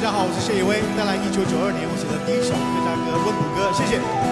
大家好，我是谢以威，带来一九九二年我写的第一首客家歌《温补歌》，谢谢。